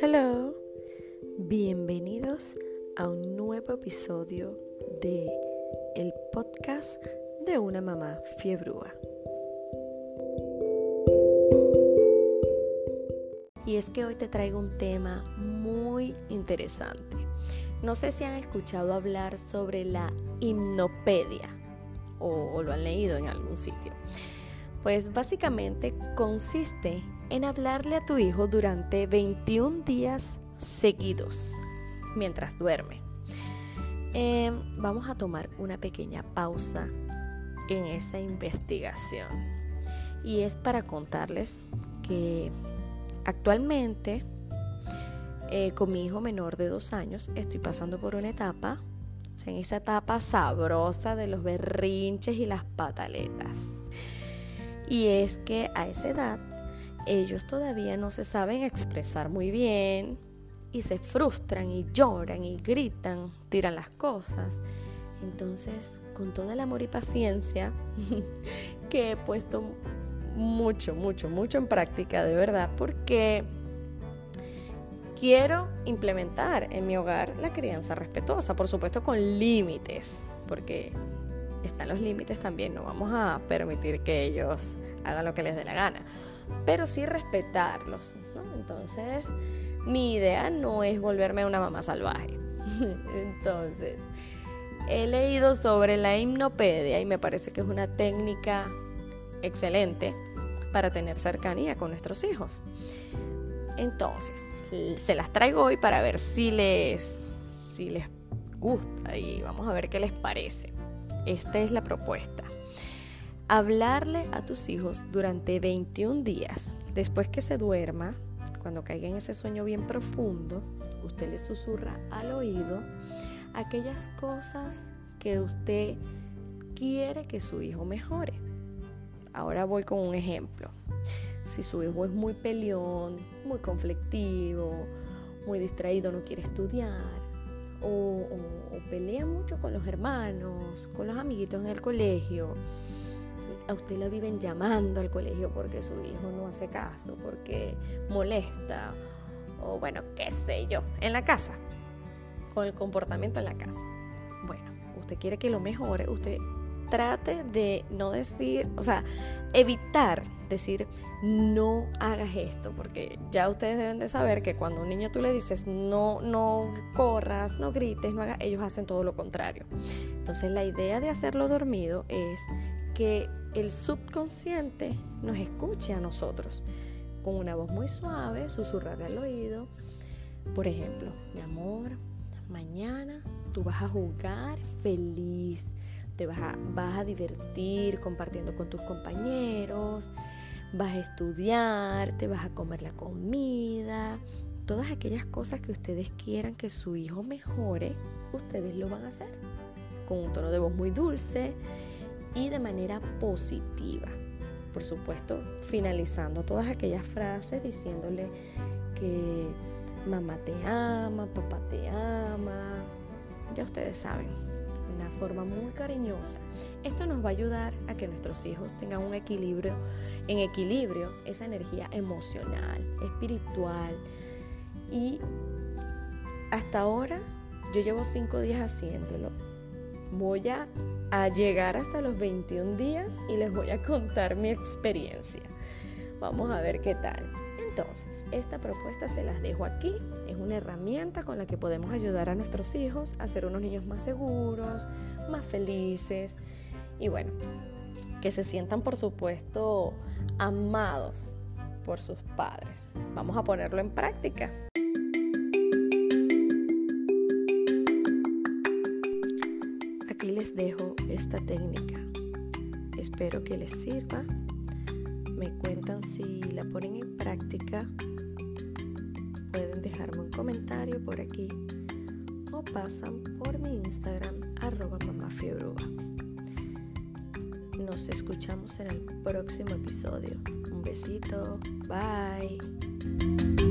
Hello, bienvenidos a un nuevo episodio de el podcast de una mamá fiebrúa. Y es que hoy te traigo un tema muy interesante. No sé si han escuchado hablar sobre la hipnopedia o, o lo han leído en algún sitio. Pues básicamente consiste en hablarle a tu hijo durante 21 días seguidos mientras duerme. Em, vamos a tomar una pequeña pausa en esa investigación y es para contarles que actualmente eh, con mi hijo menor de dos años estoy pasando por una etapa, en esa etapa sabrosa de los berrinches y las pataletas. Y es que a esa edad ellos todavía no se saben expresar muy bien y se frustran y lloran y gritan, tiran las cosas. Entonces, con todo el amor y paciencia que he puesto mucho, mucho, mucho en práctica, de verdad, porque quiero implementar en mi hogar la crianza respetuosa, por supuesto con límites, porque están los límites también, no vamos a permitir que ellos hagan lo que les dé la gana, pero sí respetarlos. Entonces, mi idea no es volverme una mamá salvaje. Entonces, he leído sobre la hipnopedia y me parece que es una técnica excelente para tener cercanía con nuestros hijos. Entonces, se las traigo hoy para ver si les, si les gusta y vamos a ver qué les parece. Esta es la propuesta. Hablarle a tus hijos durante 21 días, después que se duerma, cuando caiga en ese sueño bien profundo, usted le susurra al oído aquellas cosas que usted quiere que su hijo mejore. Ahora voy con un ejemplo. Si su hijo es muy peleón, muy conflictivo, muy distraído, no quiere estudiar, o, pelea mucho con los hermanos, con los amiguitos en el colegio. A usted la viven llamando al colegio porque su hijo no hace caso, porque molesta, o bueno, qué sé yo, en la casa, con el comportamiento en la casa. Bueno, usted quiere que lo mejore, usted trate de no decir, o sea, evitar decir no hagas esto, porque ya ustedes deben de saber que cuando a un niño tú le dices no, no corras, no grites, no hagas, ellos hacen todo lo contrario. Entonces la idea de hacerlo dormido es que el subconsciente nos escuche a nosotros con una voz muy suave, susurrar al oído. Por ejemplo, mi amor, mañana tú vas a jugar feliz te vas a, vas a divertir compartiendo con tus compañeros, vas a estudiar, te vas a comer la comida, todas aquellas cosas que ustedes quieran que su hijo mejore, ustedes lo van a hacer con un tono de voz muy dulce y de manera positiva. Por supuesto, finalizando todas aquellas frases diciéndole que mamá te ama, papá te ama, ya ustedes saben forma muy cariñosa. Esto nos va a ayudar a que nuestros hijos tengan un equilibrio, en equilibrio esa energía emocional, espiritual. Y hasta ahora yo llevo cinco días haciéndolo. Voy a llegar hasta los 21 días y les voy a contar mi experiencia. Vamos a ver qué tal. Entonces, esta propuesta se las dejo aquí. Es una herramienta con la que podemos ayudar a nuestros hijos a ser unos niños más seguros, más felices y bueno, que se sientan por supuesto amados por sus padres. Vamos a ponerlo en práctica. Aquí les dejo esta técnica. Espero que les sirva me cuentan si la ponen en práctica. Pueden dejarme un comentario por aquí o pasan por mi Instagram arroba Nos escuchamos en el próximo episodio. Un besito. Bye.